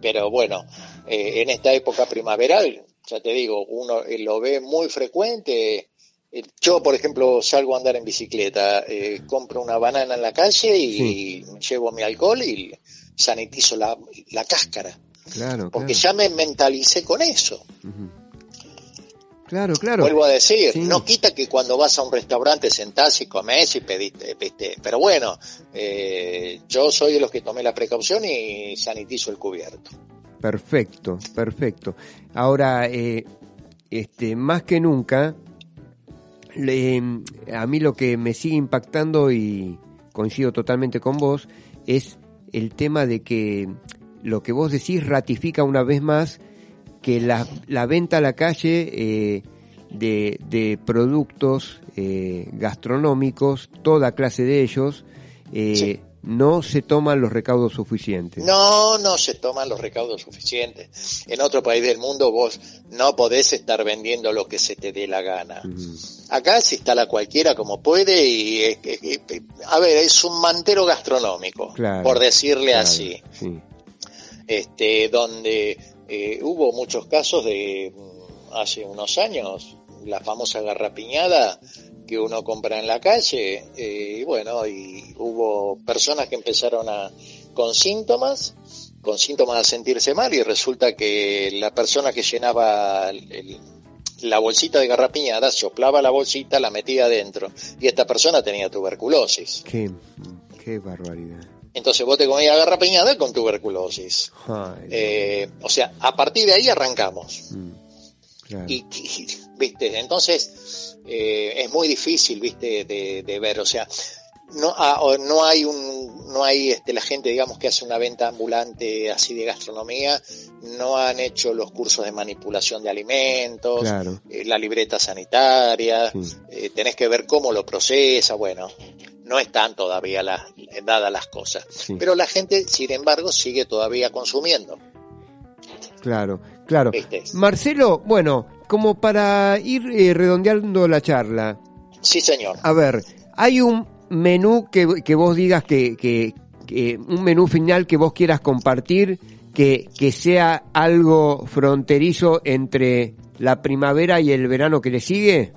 pero bueno, eh, en esta época primaveral, ya te digo, uno eh, lo ve muy frecuente eh, yo, por ejemplo, salgo a andar en bicicleta, eh, compro una banana en la calle y, llevo mi alcohol y sanitizo la, la cáscara. Claro, Porque claro. ya me mentalicé con eso. Claro, claro. Vuelvo a decir, Sí. no quita que cuando vas a un restaurante sentás y comés y pediste, viste, pero bueno, eh, yo soy de los que tomé la precaución y sanitizo el cubierto. Perfecto, perfecto. Ahora, eh, este, más que nunca, le- a mí lo que me sigue impactando y coincido totalmente con vos es el tema de que lo que vos decís ratifica una vez más que la, la venta a la calle eh, de, de productos eh, gastronómicos, toda clase de ellos, eh, Sí. no se toman los recaudos suficientes. No, no se toman los recaudos suficientes. En otro país del mundo vos no podés estar vendiendo lo que se te dé la gana. Ujú. Acá se instala cualquiera como puede y, es- a ver, es un mantero gastronómico, Claro, por decirle claro, así. sí. este, donde eh, hubo muchos casos de mm, hace unos años, la famosa garrapiñada que uno compra en la calle, eh, y bueno, y hubo personas que empezaron a, con síntomas, con síntomas a sentirse mal, y resulta que la persona que llenaba el- la bolsita de garrapiñada soplaba la bolsita, la metía adentro, y esta persona tenía tuberculosis. Qué, qué barbaridad. Entonces vos te comías garrapiñada con tuberculosis. Ay, Eh, o sea, a partir de ahí arrancamos. mm, claro. Y, y, viste, entonces eh, es muy difícil, viste, de, de ver. O sea, no, ah, no hay un, no hay este, la gente, digamos, que hace una venta ambulante así de gastronomía, no han hecho los cursos de manipulación de alimentos, Claro. eh, la libreta sanitaria, Sí. eh, tenés que ver cómo lo procesa, bueno, no están todavía las, dadas las cosas. Sí. Pero la gente, sin embargo, sigue todavía consumiendo. Claro, claro. ¿Viste? Marcelo, bueno, como para ir eh, redondeando la charla, Sí, señor. a ver, hay un menú que, que vos digas que, que, que- un menú final que vos quieras compartir, que, que sea algo fronterizo entre la primavera y el verano que le sigue.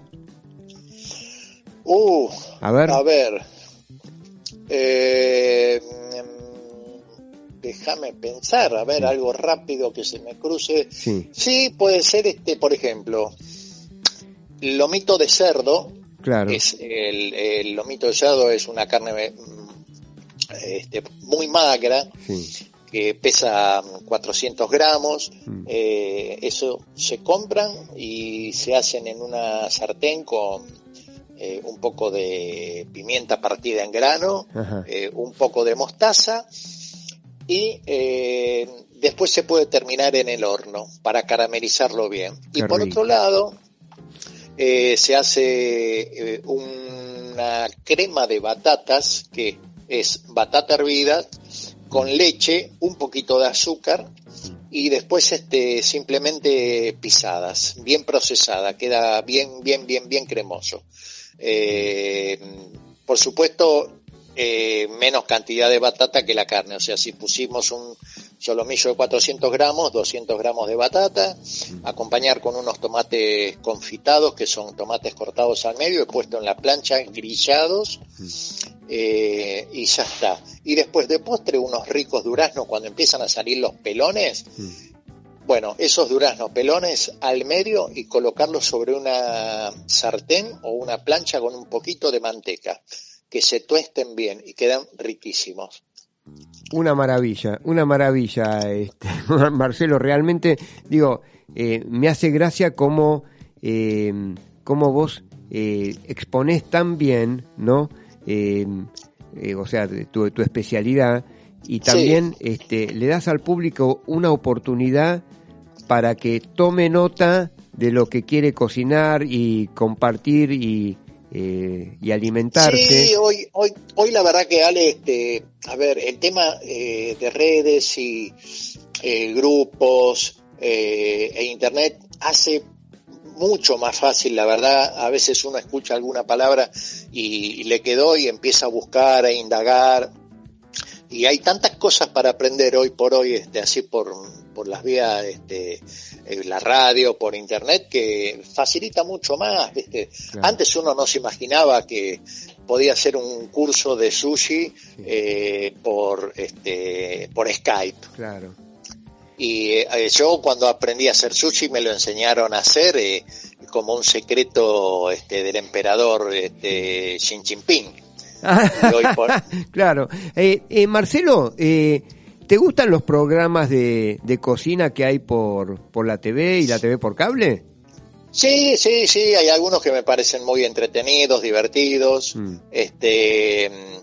Uh, A ver. A ver. Eh, mm, déjame pensar, a ver, algo rápido que se me cruce. Sí, Sí, puede ser este, por ejemplo, lomito de cerdo. claro. Es el, el lomito de cerdo es una carne mm, este, muy magra Sí, que pesa 400 gramos. Mm. Eh, eso se compran y se hacen en una sartén con eh, un poco de pimienta partida en grano, eh, un poco de mostaza y eh, después se puede terminar en el horno para caramelizarlo bien. y por rico. otro lado, se hace una crema de batatas que es batata hervida con leche, un poquito de azúcar y después este simplemente pisadas, bien procesada, queda bien, bien, bien, bien cremoso. Eh, por supuesto, eh, menos cantidad de batata que la carne, o sea, si pusimos un solomillo de 400 gramos, 200 gramos de batata, acompañar con unos tomates confitados, que son tomates cortados al medio y puesto en la plancha, grillados, eh, y ya está. Y después de postre, unos ricos duraznos cuando empiezan a salir los pelones. Bueno, esos duraznos pelones al medio y colocarlos sobre una sartén o una plancha con un poquito de manteca, que se tuesten bien y quedan riquísimos. Una maravilla, una maravilla, este, Marcelo, realmente, digo, eh, me hace gracia cómo, eh, cómo vos eh, exponés tan bien, ¿no? Eh, eh, o sea, de tu, tu especialidad, y también este, le das al público una oportunidad para que tome nota de lo que quiere cocinar y compartir y, eh, y alimentarse. Sí, hoy, hoy, hoy la verdad que Ale, este, a ver, el tema eh, de redes y eh, grupos eh, e internet hace mucho más fácil, la verdad, a veces uno escucha alguna palabra y, y le quedó y empieza a buscar, a indagar. Y hay tantas cosas para aprender hoy por hoy, este, así por, por las vías, este, eh, la radio, por internet, que facilita mucho más. ¿viste? Claro. Antes uno no se imaginaba que podía hacer un curso de sushi eh, por, este, por Skype. Claro. Y eh, yo cuando aprendí a hacer sushi me lo enseñaron a hacer eh, como un secreto este, del emperador este, Xi Jinping. Claro. Eh, eh, Marcelo, eh, ¿te gustan los programas de, de cocina que hay por, por la TV y la TV por cable? Sí, sí, sí, hay algunos que me parecen muy entretenidos, divertidos. Mm. Este, mm,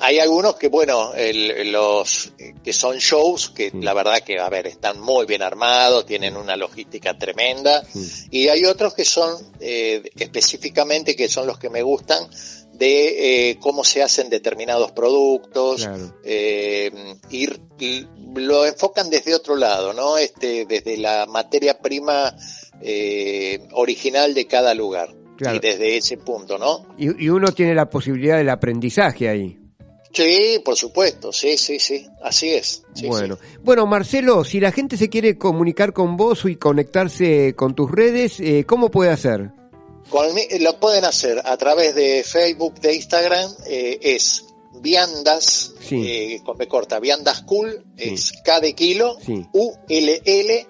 hay algunos que, bueno, el- los que son shows que la verdad que, a ver, están muy bien armados, tienen una logística tremenda. Y hay otros que son eh, específicamente que son los que me gustan de eh, cómo se hacen determinados productos, Claro. eh, y lo enfocan desde otro lado, ¿no? Este, desde la materia prima eh, original de cada lugar. Claro. Y desde ese punto, ¿no? Y, y uno tiene la posibilidad del aprendizaje ahí. Sí, por supuesto, sí, sí, sí, así es. Sí, bueno, sí. bueno, Marcelo, si la gente se quiere comunicar con vos y conectarse con tus redes, eh, ¿cómo puede hacer? Con mi- lo pueden hacer a través de Facebook, de Instagram, eh, es Viandas, Sí. eh, con B corta, Viandas Cool, es K de kilo, Sí. U-L-L,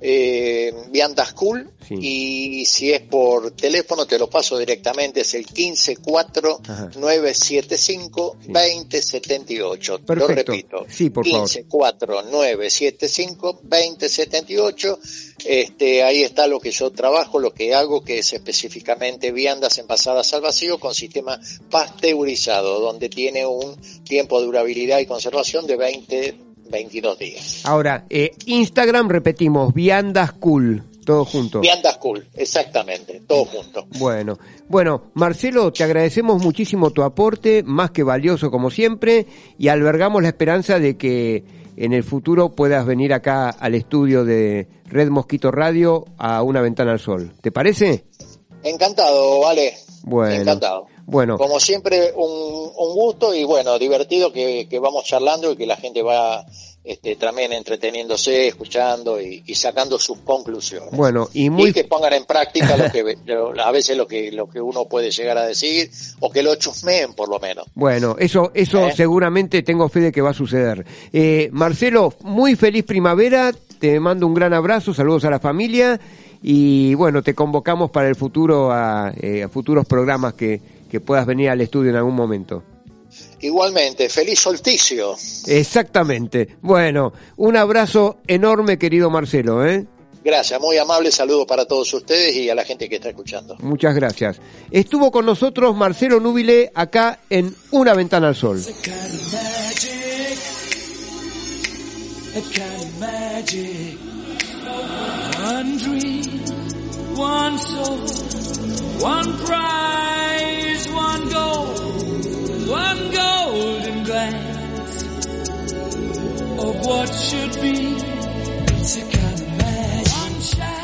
eh, Viandas Cool, Sí. y si es por teléfono te lo paso directamente, es el 154975-2078. Lo repito, Sí, por favor. 154975-2078. Este, ahí está lo que yo trabajo, lo que hago, que es específicamente viandas envasadas al vacío con sistema pasteurizado, donde tiene un tiempo de durabilidad y conservación de 20, 22 días. Ahora, eh, Instagram, repetimos, Viandas Cool, todo junto. Viandas cool, exactamente, todo junto. Bueno, bueno, Marcelo, te agradecemos muchísimo tu aporte, más que valioso como siempre, y albergamos la esperanza de que en el futuro puedas venir acá al estudio de Red Mosquito Radio a una ventana al sol. ¿Te parece? Encantado, vale. Bueno. Encantado. Bueno, Como siempre, un, un gusto y bueno, divertido que, que vamos charlando y que la gente va este, también entreteniéndose, escuchando y, y sacando sus conclusiones. bueno, y y muy que pongan en práctica lo que lo- a veces lo que lo que uno puede llegar a decir o que lo chusmeen por lo menos. bueno, eso, eso ¿Eh? seguramente tengo fe de que va a suceder. Eh, Marcelo, muy feliz primavera, te mando un gran abrazo, saludos a la familia y bueno, te convocamos para el futuro a, eh, a futuros programas que, que puedas venir al estudio en algún momento. Igualmente, feliz solsticio. Exactamente. Bueno, un abrazo enorme, querido Marcelo, ¿eh? Gracias, muy amable saludo para todos ustedes y a la gente que está escuchando. Muchas gracias. Estuvo con nosotros Marcelo Núbile acá en Una Ventana al Sol. One prize, one goal, one golden glance of what should be. It's a kind of. One shine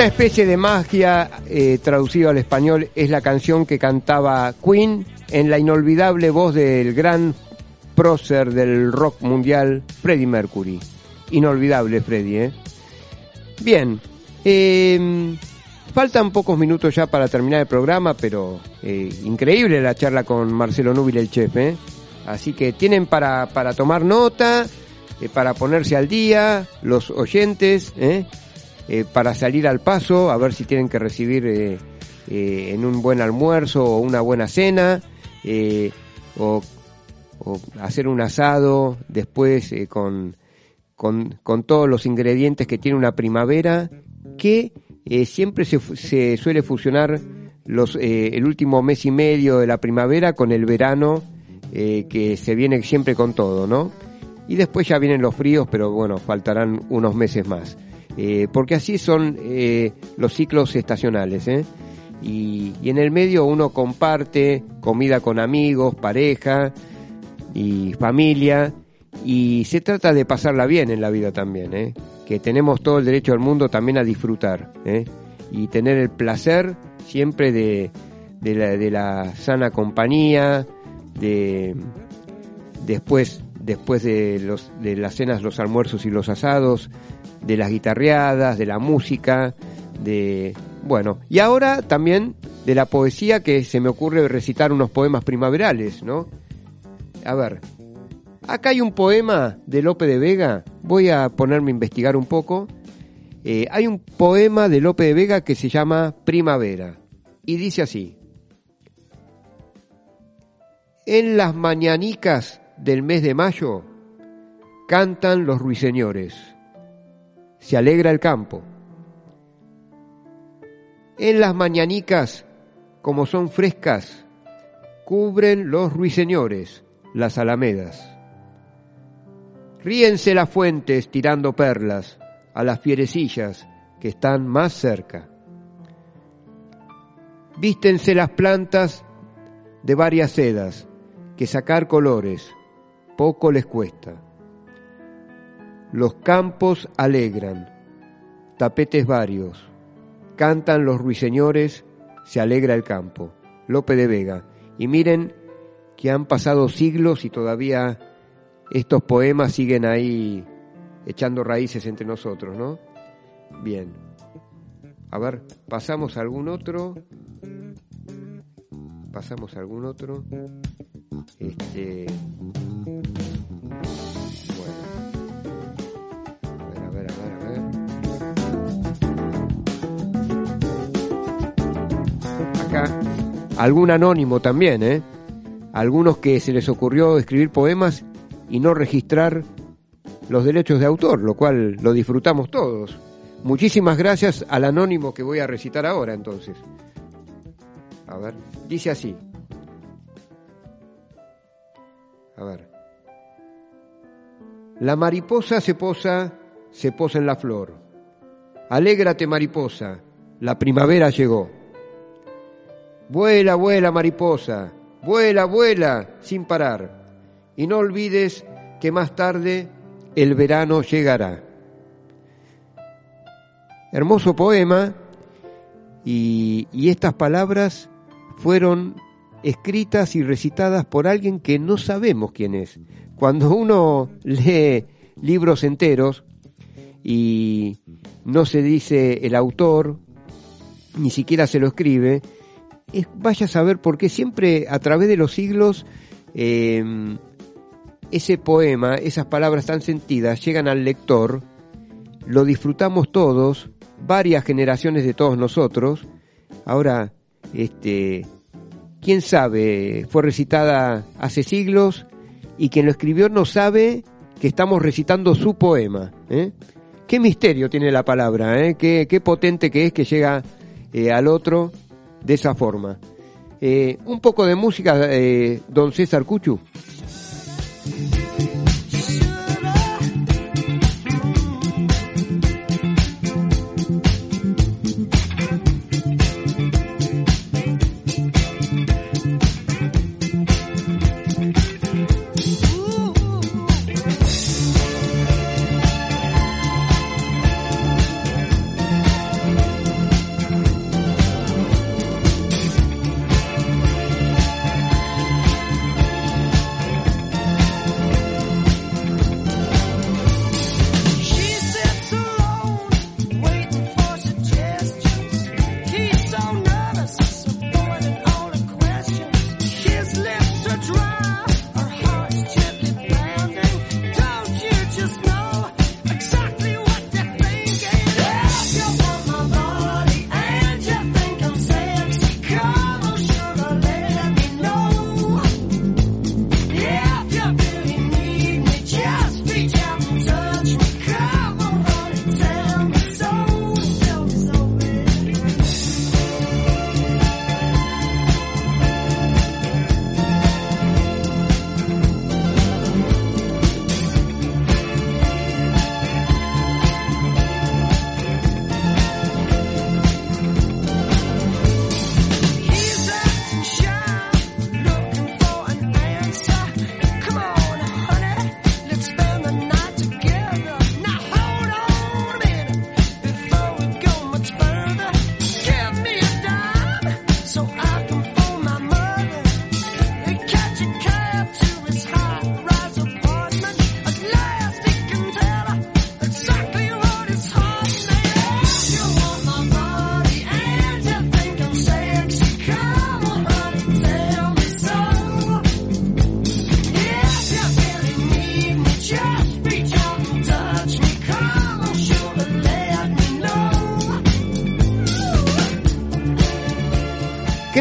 Una especie de magia eh, traducido al español es la canción que cantaba Queen en la inolvidable voz del gran prócer del rock mundial, Freddie Mercury. Inolvidable, Freddie, ¿eh? Bien, eh, faltan pocos minutos ya para terminar el programa, pero eh, increíble la charla con Marcelo Núbil, el chef, ¿eh? Así que tienen para, para tomar nota, eh, para ponerse al día, los oyentes, ¿eh? Para salir al paso, a ver si tienen que recibir eh, eh, en un buen almuerzo o una buena cena, o, hacer un asado después con, con, con todos los ingredientes que tiene una primavera, que siempre se, suele fusionar los, el último mes y medio de la primavera con el verano, que se viene siempre con todo, ¿no? Y después ya vienen los fríos, pero bueno, faltarán unos meses más. Eh, porque así son eh, los ciclos estacionales, ¿eh? Y, en el medio uno comparte comida con amigos, pareja y familia, y se trata de pasarla bien en la vida también, que tenemos todo el derecho del mundo también a disfrutar y tener el placer siempre de, la, de la sana compañía, de después después de las cenas, los almuerzos y los asados, de las guitarreadas, de la música, de bueno, y ahora también de la poesía que se me ocurre recitar unos poemas primaverales, ¿no? A ver, acá hay un poema de Lope de Vega, voy a ponerme a investigar un poco. Eh, hay un poema de Lope de Vega que se llama Primavera y dice así. En las mañanicas del mes de mayo cantan los ruiseñores. Se alegra el campo. En las mañanicas, como son frescas, cubren los ruiseñores las alamedas. Ríense las fuentes tirando perlas a las fierecillas que están más cerca. Vístense las plantas de varias sedas, que sacar colores poco les cuesta. Los campos alegran, tapetes varios, cantan los ruiseñores, se alegra el campo. Lope de Vega. Y miren que han pasado siglos y todavía estos poemas siguen ahí echando raíces entre nosotros, ¿no? Bien. A ver, pasamos algún otro. Pasamos algún otro. Este. Bueno. A ver, a ver, a ver, a ver. Acá. Algún anónimo también, ¿eh? Algunos que se les ocurrió escribir poemas y no registrar los derechos de autor, lo cual lo disfrutamos todos. Muchísimas gracias al anónimo que voy a recitar ahora entonces. A ver, dice así. A ver. La mariposa se posa, se posa en la flor. Alégrate mariposa, la primavera llegó. Vuela, vuela mariposa, vuela, vuela, sin parar. Y no olvides que más tarde el verano llegará. Hermoso poema y, y estas palabras fueron escritas y recitadas por alguien que no sabemos quién es. Cuando uno lee libros enteros y no se dice el autor, ni siquiera se lo escribe, es, vaya a saber por qué siempre a través de los siglos eh, ese poema, esas palabras tan sentidas llegan al lector, lo disfrutamos todos, varias generaciones de todos nosotros. Ahora, este, quién sabe, fue recitada hace siglos y quien lo escribió no sabe que estamos recitando su poema. ¿eh? Qué misterio tiene la palabra, ¿eh? qué, qué potente que es que llega eh, al otro de esa forma. Eh, un poco de música, eh, don César Cuchu.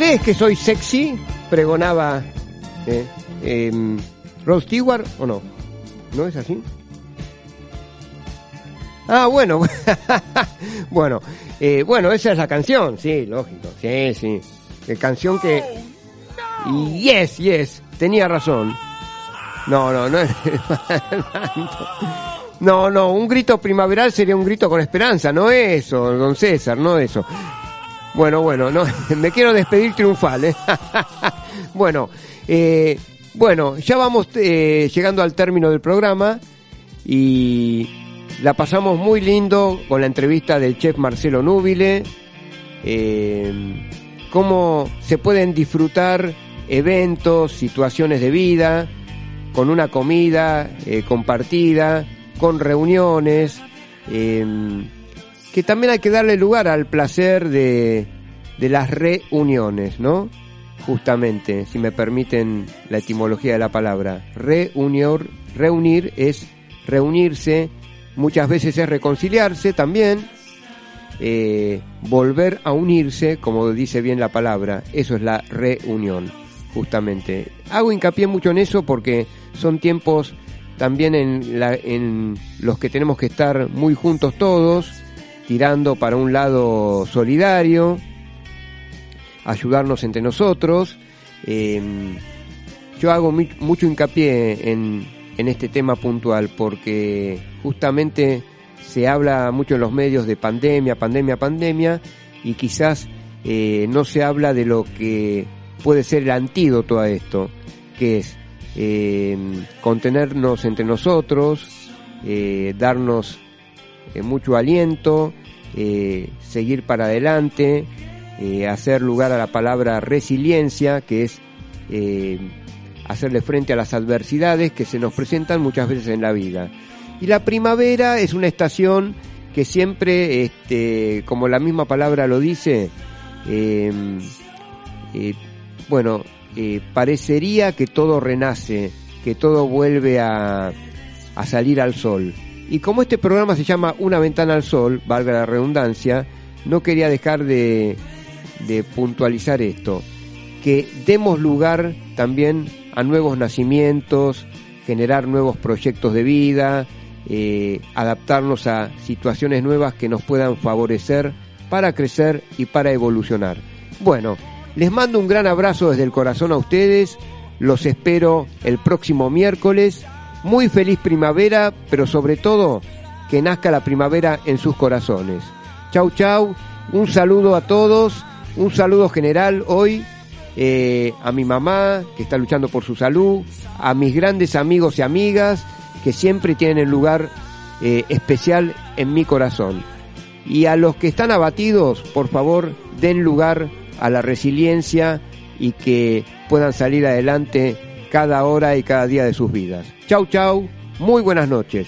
Crees que soy sexy? Pregonaba eh, em, Rod Stewart o no. ¿No es así? Ah, bueno. bueno, eh, bueno, esa es la canción, sí, lógico. Sí, sí. La canción que... Yes, yes, tenía razón. No, no, no es... No, no, un grito primaveral sería un grito con esperanza, no eso, don César, no eso. Bueno, bueno, no, me quiero despedir triunfal. ¿eh? bueno, eh, bueno, ya vamos eh, llegando al término del programa y la pasamos muy lindo con la entrevista del chef Marcelo Núbile. Eh, cómo se pueden disfrutar eventos, situaciones de vida, con una comida eh, compartida, con reuniones, eh, que también hay que darle lugar al placer de, de las reuniones, ¿no? Justamente, si me permiten la etimología de la palabra. Reunior, reunir es reunirse, muchas veces es reconciliarse también, eh, volver a unirse, como dice bien la palabra, eso es la reunión, justamente. Hago hincapié mucho en eso porque son tiempos también en, la, en los que tenemos que estar muy juntos todos, tirando para un lado solidario, ayudarnos entre nosotros. Eh, yo hago mucho hincapié en, este tema puntual porque justamente se habla mucho en los medios de pandemia, pandemia, pandemia y quizás eh, no se habla de lo que puede ser el antídoto a esto, que es eh, contenernos entre nosotros, eh, darnos eh, mucho aliento, eh, seguir para adelante, eh, hacer lugar a la palabra resiliencia, que es eh, hacerle frente a las adversidades que se nos presentan muchas veces en la vida. Y la primavera es una estación que siempre, este, como la misma palabra lo dice, eh, bueno, parecería que todo renace, que todo vuelve a, a salir al sol. Y como este programa se llama Una ventana al sol, valga la redundancia, no quería dejar de, de puntualizar esto, que demos lugar también a nuevos nacimientos, generar nuevos proyectos de vida, eh, adaptarnos a situaciones nuevas que nos puedan favorecer para crecer y para evolucionar. Bueno, les mando un gran abrazo desde el corazón a ustedes, los espero el próximo miércoles, muy feliz primavera, pero sobre todo que nazca la primavera en sus corazones. Chau chau, un saludo a todos, un saludo general hoy eh, a mi mamá que está luchando por su salud, a mis grandes amigos y amigas que siempre tienen el lugar eh, especial en mi corazón. Y a los que están abatidos, por favor, den lugar a la resiliencia y que puedan salir adelante cada hora y cada día de sus vidas. Chau, chau, muy buenas noches.